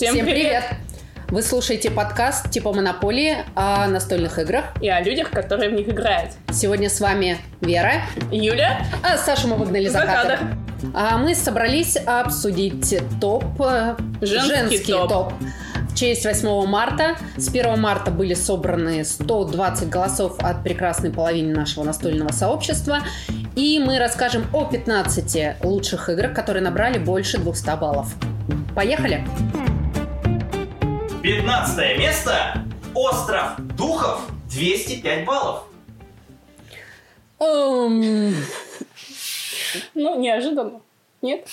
Всем, Всем привет. привет! Вы слушаете подкаст типа Монополии о настольных играх. И о людях, которые в них играют. Сегодня с вами Вера. Юля. А Сашу мы выгнали за, кадр. А мы собрались обсудить топ... Э, женский, женский топ. топ. В честь 8 марта. С 1 марта были собраны 120 голосов от прекрасной половины нашего настольного сообщества. И мы расскажем о 15 лучших играх, которые набрали больше 200 баллов. Поехали! 15 место. Остров Духов. 205 баллов. Um... Ну, неожиданно. Нет?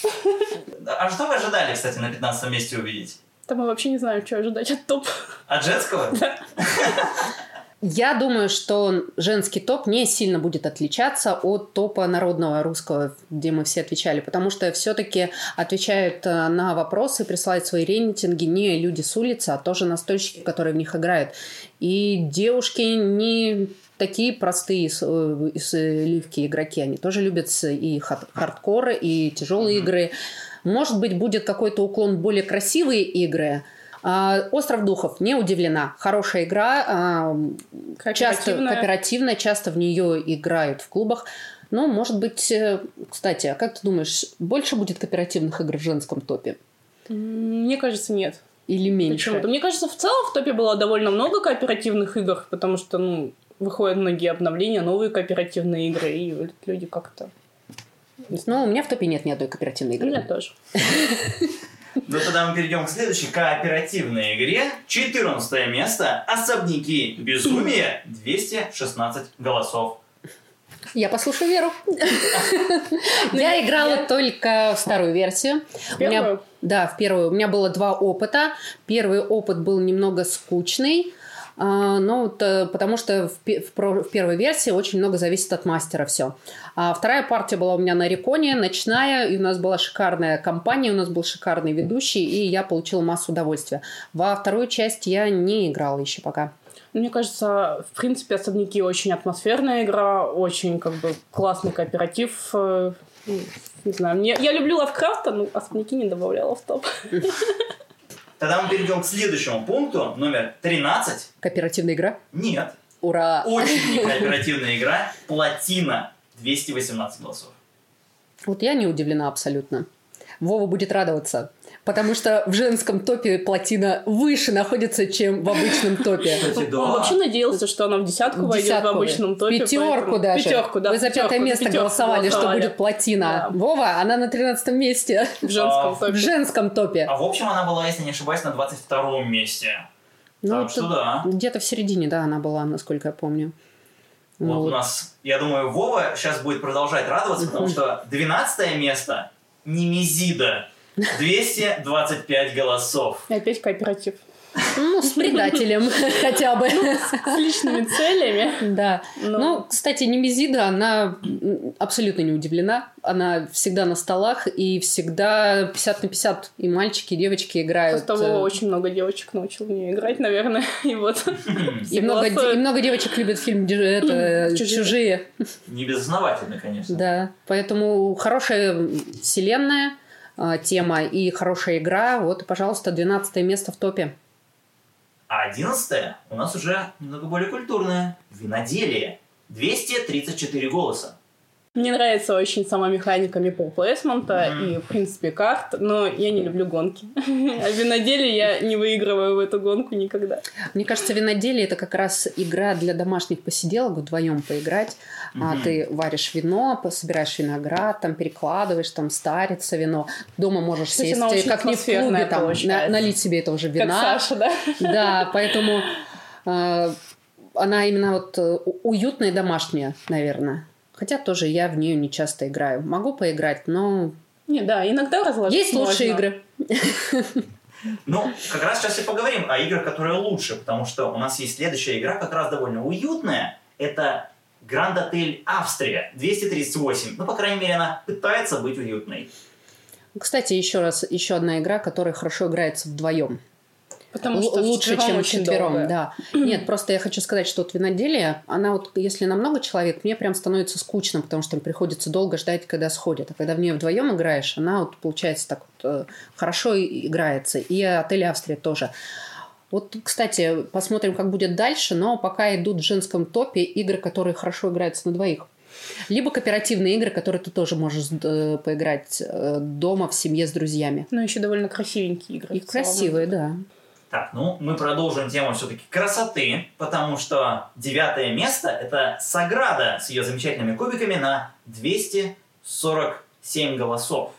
А что вы ожидали, кстати, на 15 месте увидеть? Да мы вообще не знаем, что ожидать от топ. От женского? Да. Я думаю, что женский топ не сильно будет отличаться от топа народного русского, где мы все отвечали, потому что все-таки отвечают э, на вопросы, присылают свои рейтинги не люди с улицы, а тоже настольщики, которые в них играют. И девушки не такие простые э, ливки игроки, они тоже любят и хардкоры, и тяжелые mm-hmm. игры. Может быть, будет какой-то уклон более красивые игры – Остров духов не удивлена. Хорошая игра, а, часто кооперативная, часто в нее играют в клубах. Но, может быть, э, кстати, а как ты думаешь, больше будет кооперативных игр в женском топе? Мне кажется, нет. Или меньше? Почему-то. Мне кажется, в целом в топе было довольно много кооперативных игр, потому что, ну, выходят многие обновления, новые кооперативные игры, и люди как-то... Ну, у меня в топе нет ни одной кооперативной игры. У меня тоже. Ну тогда мы перейдем к следующей кооперативной игре. 14 место. Особняки безумия. 216 голосов. Я послушаю Веру. Я играла только в старую версию. Первую? Да, в первую. У меня было два опыта. Первый опыт был немного скучный. А, ну, вот, потому что в, в, в первой версии очень много зависит от мастера все. А вторая партия была у меня на Реконе, ночная, и у нас была шикарная компания, у нас был шикарный ведущий, и я получила массу удовольствия. Во вторую часть я не играла еще пока. Мне кажется, в принципе, особняки очень атмосферная игра, очень как бы классный кооператив. Э, не знаю, мне, я люблю Лавкрафта, но особняки не добавляла в топ. Тогда мы перейдем к следующему пункту, номер 13. Кооперативная игра? Нет. Ура! Очень кооперативная игра. Плотина. 218 голосов. Вот я не удивлена абсолютно. Вова будет радоваться потому что в женском топе плотина выше находится, чем в обычном топе. Кстати, да. Он вообще надеялся, что она в десятку, в войдет в обычном топе. Пятерку поэтому... даже. Пятерку, да. Вы за пятое место голосовали, голосовали, что будет плотина. Да. Вова, она на тринадцатом месте. В женском а, топе. В женском топе. А в общем она была, если не ошибаюсь, на 22 месте. Ну, так что да. Где-то в середине, да, она была, насколько я помню. Вот, вот у нас, я думаю, Вова сейчас будет продолжать радоваться, потому что 12 место Немезида 225 голосов. И опять кооператив. Ну, с предателем хотя бы. Ну, с личными целями. Да. Но... Ну, кстати, Немезида, она абсолютно не удивлена. Она всегда на столах, и всегда 50 на 50 и мальчики, и девочки играют. Просто того очень много девочек научил в нее играть, наверное. И вот. И много, и много девочек любят фильм это, «Чужие». «Чужие». Не безосновательно, конечно. Да. Поэтому хорошая вселенная тема и хорошая игра. Вот, пожалуйста, 12 место в топе. А 11 у нас уже немного более культурное. Виноделие. 234 голоса. Мне нравится очень сама механика мипл плейсмента mm-hmm. и, в принципе, карт, но я не люблю гонки. А виноделие я не выигрываю в эту гонку никогда. Мне кажется, виноделие это как раз игра для домашних посиделок, вдвоем поиграть. Mm-hmm. А, ты варишь вино, собираешь виноград, там перекладываешь, там старится вино. Дома можешь Кстати, сесть, как не в клубе, там, на, налить себе этого же вина. Как Саша, да? Да, поэтому э, она именно вот э, уютная и домашняя, наверное. Хотя тоже я в нее не часто играю. Могу поиграть, но... Не, да, иногда разложить Есть можно. лучшие игры. Ну, как раз сейчас и поговорим о играх, которые лучше, потому что у нас есть следующая игра, как раз довольно уютная. Это Grand Hotel Австрия, 238. Ну, по крайней мере, она пытается быть уютной. Кстати, еще раз, еще одна игра, которая хорошо играется вдвоем. Потому что лучше, чем очень четвером, долго. да. Нет, просто я хочу сказать, что вот виноделие, она вот, если на много человек, мне прям становится скучно, потому что им приходится долго ждать, когда сходит. А когда в нее вдвоем играешь, она вот получается так вот э, хорошо играется. И отель Австрия тоже. Вот, кстати, посмотрим, как будет дальше, но пока идут в женском топе игры, которые хорошо играются на двоих. Либо кооперативные игры, которые ты тоже можешь э, поиграть э, дома в семье с друзьями. Ну, еще довольно красивенькие игры. И красивые, да. Так, ну, мы продолжим тему все-таки красоты, потому что девятое место – это Саграда с ее замечательными кубиками на 247 голосов.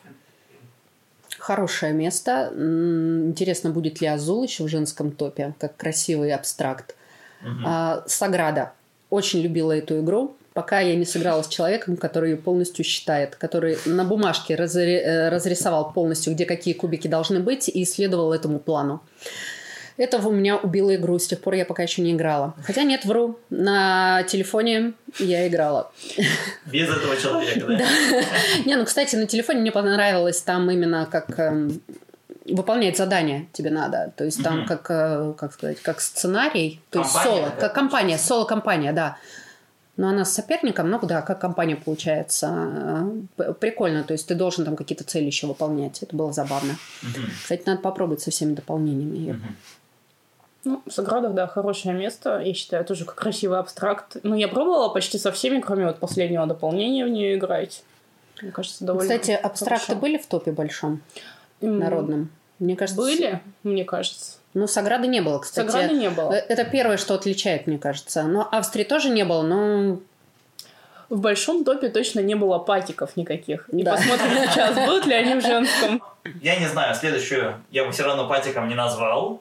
Хорошее место. Интересно, будет ли Азул еще в женском топе, как красивый абстракт. Мгм. А, Саграда. Очень любила эту игру, пока я не сыграла с человеком, который ее полностью считает, который на бумажке разри- э, разрисовал полностью, где какие кубики должны быть, и исследовал этому плану. Это у меня убило игру, с тех пор я пока еще не играла. Хотя нет, вру, на телефоне я играла. Без этого человека, да? Не, ну, кстати, на телефоне мне понравилось там именно как эм, выполнять задания тебе надо. То есть там как, э, как сказать, как сценарий. То есть соло, как компания, соло-компания, да. Но она с соперником, ну да, как компания получается. Э, Прикольно, то есть ты должен там какие-то цели еще выполнять. Это было забавно. Кстати, надо попробовать со всеми дополнениями. Ну, Саградов, да, хорошее место. Я считаю, тоже как красивый абстракт. Ну, я пробовала почти со всеми, кроме вот последнего дополнения в нее играть. Мне кажется, довольно Кстати, абстракты хорошо. были в топе большом, народном? Мне кажется... Были, мне кажется. Ну, Саграды не было, кстати. Саграды не было. Э, Это первое, что отличает, мне кажется. Но Австрии тоже не было, но В большом топе точно не было патиков никаких. И Да. посмотрим сейчас, будут ли они в женском. Я не знаю, следующую я бы все равно патиком не назвал.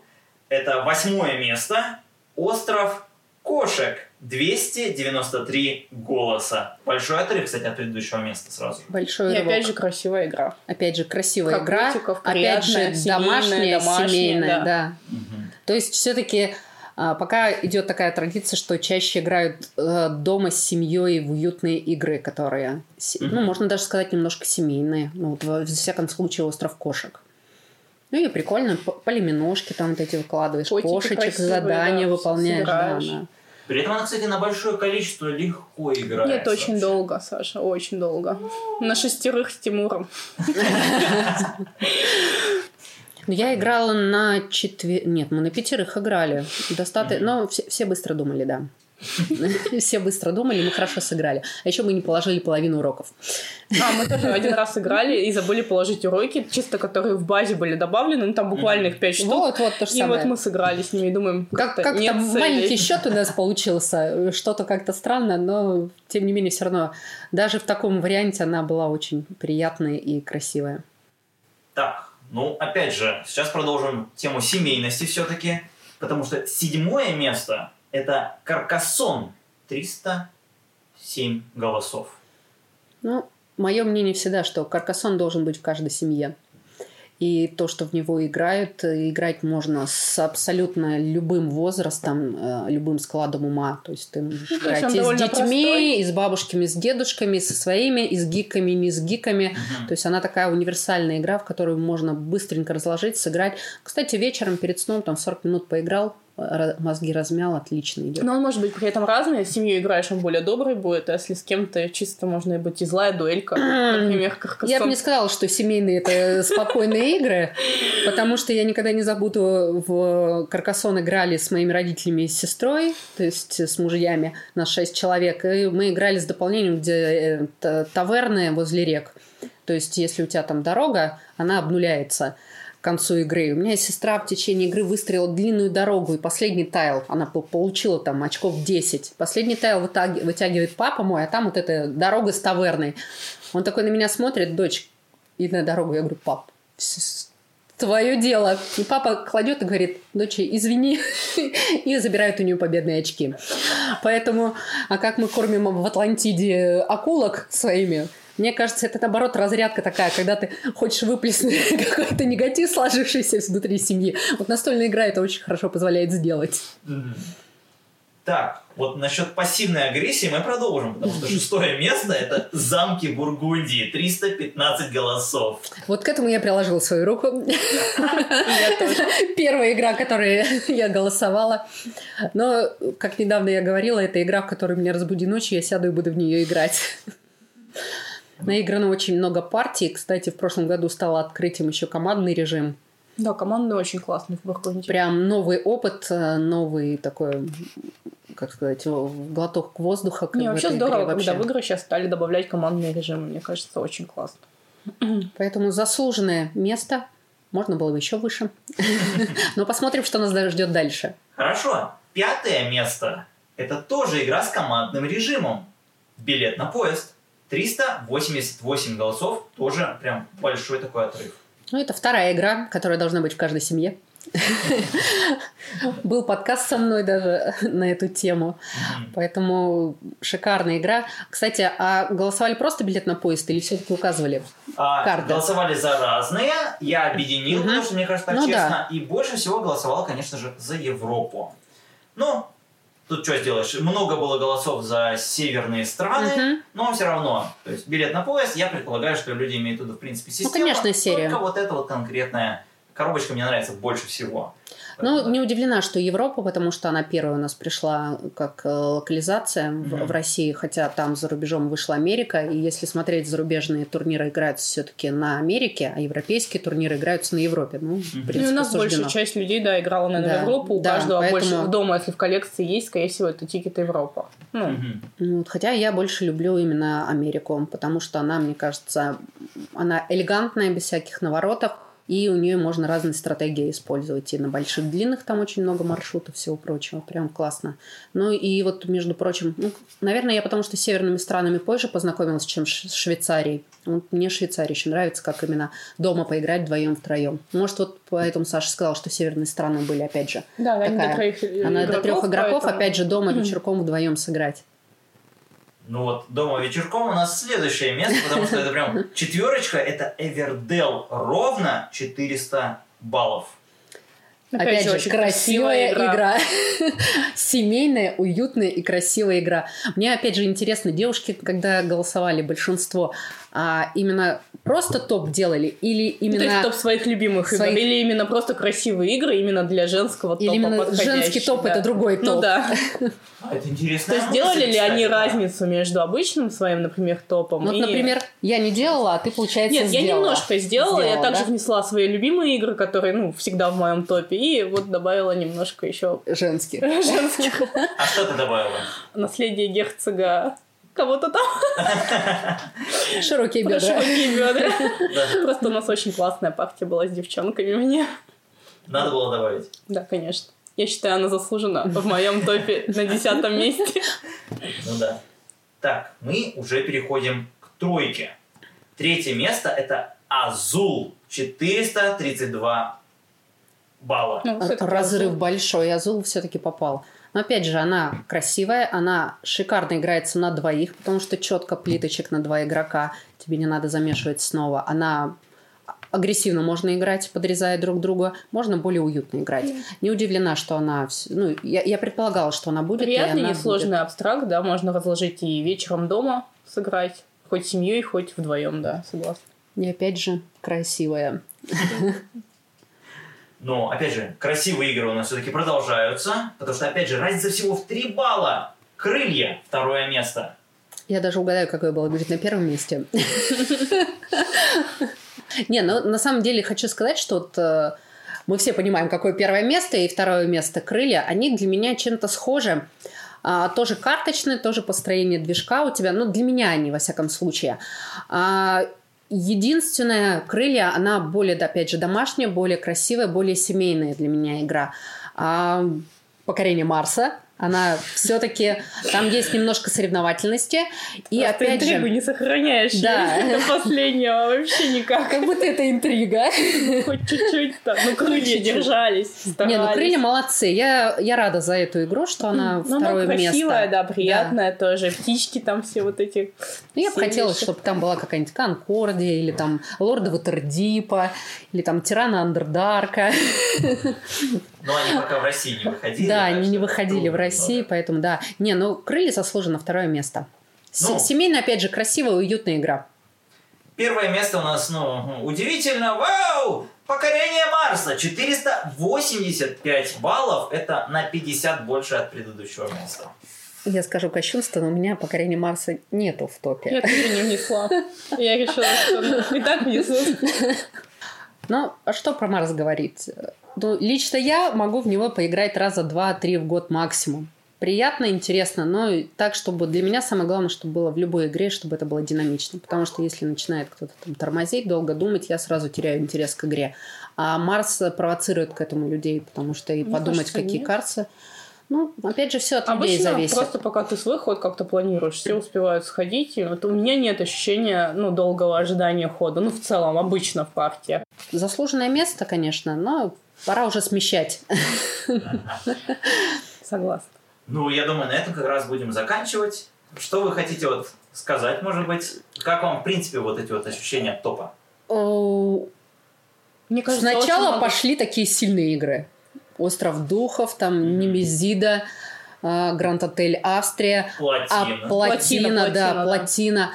Это восьмое место. Остров кошек. 293 голоса. Большой отрыв, кстати, от предыдущего места сразу. большой И рывок. опять же красивая игра. Опять же, красивая игра. Крокотиков, Опять же, семейная, домашняя, домашняя, семейная, да. да. Мгм. То есть все-таки пока идет такая традиция, что чаще играют э, дома с семьей в уютные игры, которые, ну, можно даже сказать, немножко семейные. Ну, вот, во всяком случае, остров кошек. Ну и прикольно, полиминошки там вот эти выкладываешь, Котики кошечек, красивые, задания да, выполняешь. Да, собираешь. да. При этом она, кстати, на большое количество легко играется. Нет, очень долго, Саша, очень долго. На шестерых с Тимуром. Ну, Я играла на четвер... Нет, мы на пятерых играли. Достаточно... Но все быстро думали, да. Все быстро думали, мы хорошо сыграли. А еще мы не положили половину уроков. А, мы тоже один раз играли и забыли положить уроки, чисто которые в базе были добавлены, ну там буквально их пять штук. Вот, вот то же И самое. вот мы сыграли с ними и думаем, Как, как-то как маленький счет у нас получился, что-то как-то странно, но тем не менее все равно даже в таком варианте она была очень приятная и красивая. Так, ну, опять же, сейчас продолжим тему семейности все-таки, потому что седьмое место – это Каркасон. 307 голосов. Ну, мое мнение всегда, что каркасон должен быть в каждой семье. И то, что в него играют, э, играть можно с абсолютно любым возрастом, э, любым складом ума. То есть ты можешь Ну, играть и с детьми, простой. и с бабушками, и с дедушками, и со своими, и с гиками, и не с гиками. Мгм. То есть она такая универсальная игра, в которую можно быстренько разложить, сыграть. Кстати, вечером перед сном там 40 минут поиграл, ра- мозги размял, отлично идет. Но он может быть при этом разный. С семьей играешь, он более добрый будет, а если с кем-то чисто можно быть и злая дуэлька, например, Каркасон. Я бы не сказала, что семейные это спокойные игры, потому что я никогда не забуду, в Каркасон играли с моими родителями и с сестрой, то есть с мужьями, нас шесть человек, и мы играли с дополнением, где э, та- таверны возле рек. То есть если у тебя там дорога, она обнуляется концу игры. У меня сестра в течение игры выстроила длинную дорогу, и последний тайл, она по- получила там очков 10. Последний тайл вытягивает папа мой, а там вот эта дорога с таверной. Он такой на меня смотрит, дочь, и на дорогу. Я говорю, пап, твое дело. И папа кладет и говорит, дочь, извини, и забирает у нее победные очки. Поэтому, а как мы кормим в Атлантиде акулок своими, мне кажется, это наоборот разрядка такая, когда ты хочешь выплеснуть какой-то негатив, сложившийся внутри семьи. Вот настольная игра это очень хорошо позволяет сделать. Так, вот насчет пассивной агрессии мы продолжим, потому что шестое место это замки Бургундии, 315 голосов. Вот к этому я приложила свою руку. Первая игра, которой я голосовала. Но, как недавно я говорила, это игра, в которой меня разбуди ночью, я сяду и буду в нее играть. Наиграно очень много партий. Кстати, в прошлом году стало открытием еще командный режим. Да, командный очень классный в Бургундии. Прям новый опыт, э, новый такой, как сказать, глоток воздуха. Не, вообще здорово, игре когда вообще. в игры сейчас стали добавлять командные режимы. Мне кажется, очень классно. Поэтому заслуженное место. Можно было бы еще выше. Но посмотрим, что нас ждет дальше. Хорошо, пятое место это тоже игра с командным режимом. Билет на поезд. 388 голосов, тоже прям большой такой отрыв. Ну, это вторая игра, которая должна быть в каждой семье. Был подкаст со мной даже на эту тему. Поэтому шикарная игра. Кстати, а голосовали просто билет на поезд или все-таки указывали? А, Карты. голосовали за разные, я объединил, потому что, мне кажется, так Ну честно. И больше всего голосовал, конечно же, за Европу. Ну, тут что сделаешь? Много было голосов за северные страны, Мгм. но все равно. То есть билет на поезд, я предполагаю, что люди имеют в виду, в принципе, систему. Ну, конечно, серия. Только вот эта вот конкретная коробочка мне нравится больше всего. Ну, Поэтому, не удивлена, что Европа, потому что она первая у нас пришла как э, локализация в, Мгм. в России, хотя там за рубежом вышла Америка. И если смотреть зарубежные турниры, играются все-таки на Америке, а европейские турниры играются на Европе. Ну, в Мгм. принципе, Ну, у нас суждено. большая часть людей, да, играла, наверное, Да, в Европу. У да, каждого поэтому- больше дома, если в коллекции есть, скорее всего, это тикет Европа. Ну, вот, хотя я больше люблю именно Америку, потому что она, мне кажется, она элегантная, без всяких наворотов, и у нее можно разные стратегии использовать. И на больших длинных там очень много маршрутов, всего прочего. Прям классно. Ну и вот, между прочим, ну, наверное, я потому что с северными странами позже познакомилась, чем с Швейцарией. Вот мне Швейцария еще нравится, как именно дома поиграть вдвоем-втроем. Может, вот поэтому Саша сказал, что северные страны были, опять же, да, такая. до троих она игроков, до трех игроков, поэтому- опять же, дома вечерком вдвоем сыграть. Ну вот, дома вечерком у нас следующее место, потому что это прям четверочка, это Эвердел, ровно 400 баллов. Опять, же, очень красивая игра. Семейная, уютная и красивая игра. Мне, опять же, интересно, девушки, когда голосовали, большинство, а именно просто топ делали или Ну, То есть именно... топ своих любимых своих- игр. Или именно просто красивые игры именно для женского топа Или именно подходящие, женский топ да. это другой Ну топ. да. А это интересно. То есть делали ли они разницу между обычным своим, например, топом Вот, и... например, я не делала, а ты, получается, Нет, я сделала. немножко сделала, я Сделала, также да? внесла свои любимые игры, которые, ну, всегда в моем топе, и вот добавила немножко еще Женский. женских. А что ты добавила? Наследие герцога кого-то там. Широкие бедра. широкие бедра. Просто у нас очень классная партия была с девчонками мне. надо было добавить. Да, конечно. Я считаю, она заслужена в моем топе на десятом месте. Ну да. Так, мы уже переходим к тройке. Третье место это Азул. 432 балла. Ну, Разрыв большой, Азул все-таки попал. Но опять же, она красивая, она шикарно играется на двоих, потому что четко плиточек на два игрока, тебе не надо замешивать снова. Она агрессивно можно играть, подрезая друг друга, можно более уютно играть. Не удивлена, что она... Ну, я, я предполагала, что она будет. Приятный, она несложный абстракт, да, можно разложить и вечером дома сыграть, хоть семьей, хоть вдвоем, да, согласна. будет. И опять же, красивая. Но, опять же, красивые игры у нас все-таки продолжаются, потому что, опять же, разница всего в 3 балла. Крылья, второе место. Я даже угадаю, какое было будет на первом месте. Не, ну на самом деле хочу сказать, что вот, э, мы все понимаем, какое первое место и второе место крылья. Они для меня чем-то схожи. А, тоже карточные, тоже построение движка у тебя. Ну, для меня они, во всяком случае. А, единственное, крылья, она более, опять же, домашняя, более красивая, более семейная для меня игра. А, покорение Марса. Она все-таки... Там есть немножко соревновательности. И Просто опять интригу же... не сохраняешь Да. до последнего вообще никак. Как будто это интрига. Хоть чуть-чуть-то. Ну, крылья чуть-чуть. держались, Не, ну крылья молодцы. Я, я рада за эту игру, что она Ну, второе она красивая, место. да, приятная тоже. Птички там все вот эти. Ну, я бы хотела, вещи. чтобы там была какая-нибудь Конкордия, или там Лорда Ватердипа, или там Тирана Андердарка. Но они пока в России не выходили. Да, они не выходили в. России, поэтому да. Не, ну крылья заслуженно второе место. Ну. Семейная, опять же, красивая, уютная игра. Первое место у нас, ну, удивительно, вау! Покорение Марса, 485 баллов, это на 50 больше от предыдущего места. Я скажу кощунство, но у меня покорение Марса нету в топе. Я тоже не внесла. Я решила, что и так внесут. Ну, а что про Марс говорить? Ну, лично я могу в него поиграть раза два-три в год максимум. Приятно, интересно, но так, чтобы для меня самое главное, чтобы было в любой игре, чтобы это было динамично. Потому что если начинает кто-то там тормозить, долго думать, я сразу теряю интерес к игре. А Марс провоцирует к этому людей, потому что и Мне подумать, кажется, какие нет. карты. Ну, опять же, все от людей Обычно зависит. просто пока ты свой ход как-то планируешь, все успевают сходить. И вот у меня нет ощущения ну, долгого ожидания хода. Ну, в целом, обычно в партии. Заслуженное место, конечно, но пора уже смещать. Согласна. Ну, я думаю, на этом как раз будем заканчивать. Что вы хотите вот сказать, может быть? Как вам, в принципе, вот эти вот ощущения от топа? Мне кажется, Сначала много- пошли такие сильные игры. Остров Духов, там Немезида, а, Гранд Отель Австрия, а Плотина. плотина, Плотина, да, плотина, да. плотина.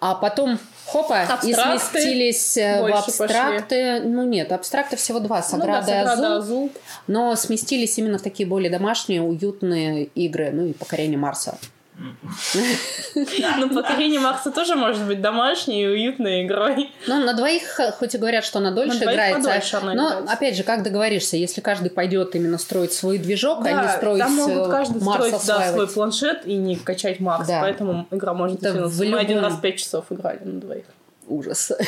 А потом хопа, и Абстракты сместились э, в абстракты. Ну нет, абстракты всего два, Ну да, Саграда и Саграда Азул. Азул. Но сместились именно в такие более домашние, уютные игры, ну и покорение Марса. Ну, покорение Марса тоже может быть домашней и уютной игрой. Ну, на двоих, хоть и говорят, что она дольше играется. но, опять же, как договоришься, если каждый пойдет именно строить свой движок, а не строить там могут э, каждый Марс строить да, свой планшет и не качать Марс. Поэтому игра может затянуться. в Мы один раз пять часов играли на двоих. Ужас.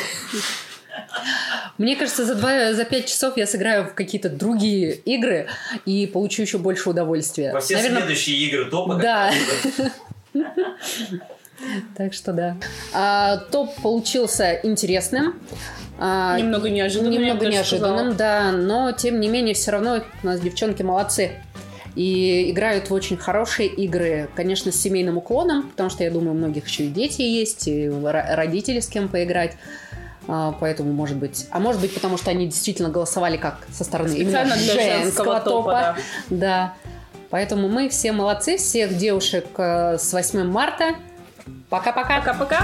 Мне кажется, за, два, за пять часов я сыграю в какие-то другие игры и получу еще больше удовольствия. Во все Наверное, следующие игры топа. Да. так что да. А, топ получился интересным. А, Немного неожиданным. Немного неожиданным, да, но тем не менее все равно у нас девчонки молодцы. И играют в очень хорошие игры, конечно, с семейным уклоном, потому что, я думаю, у многих еще и дети есть, и ро- родители с кем поиграть. А, Поэтому, может быть... А может быть, потому что они действительно голосовали как со стороны Специально именно женского женского топа. топа, да. Да. Поэтому мы все молодцы, всех девушек э, с 8 марта. Пока-пока. Пока-пока.